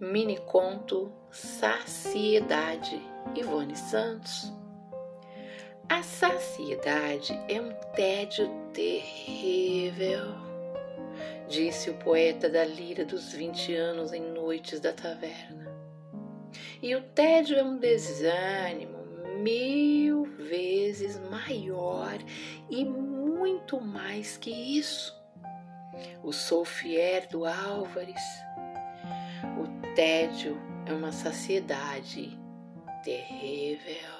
mini conto Saciedade, Ivone Santos. A saciedade é um tédio terrível, disse o poeta da lira dos vinte anos em noites da taverna. E o tédio é um desânimo mil vezes maior e muito mais que isso. O Soufier do Álvares. Tédio é uma saciedade terrível.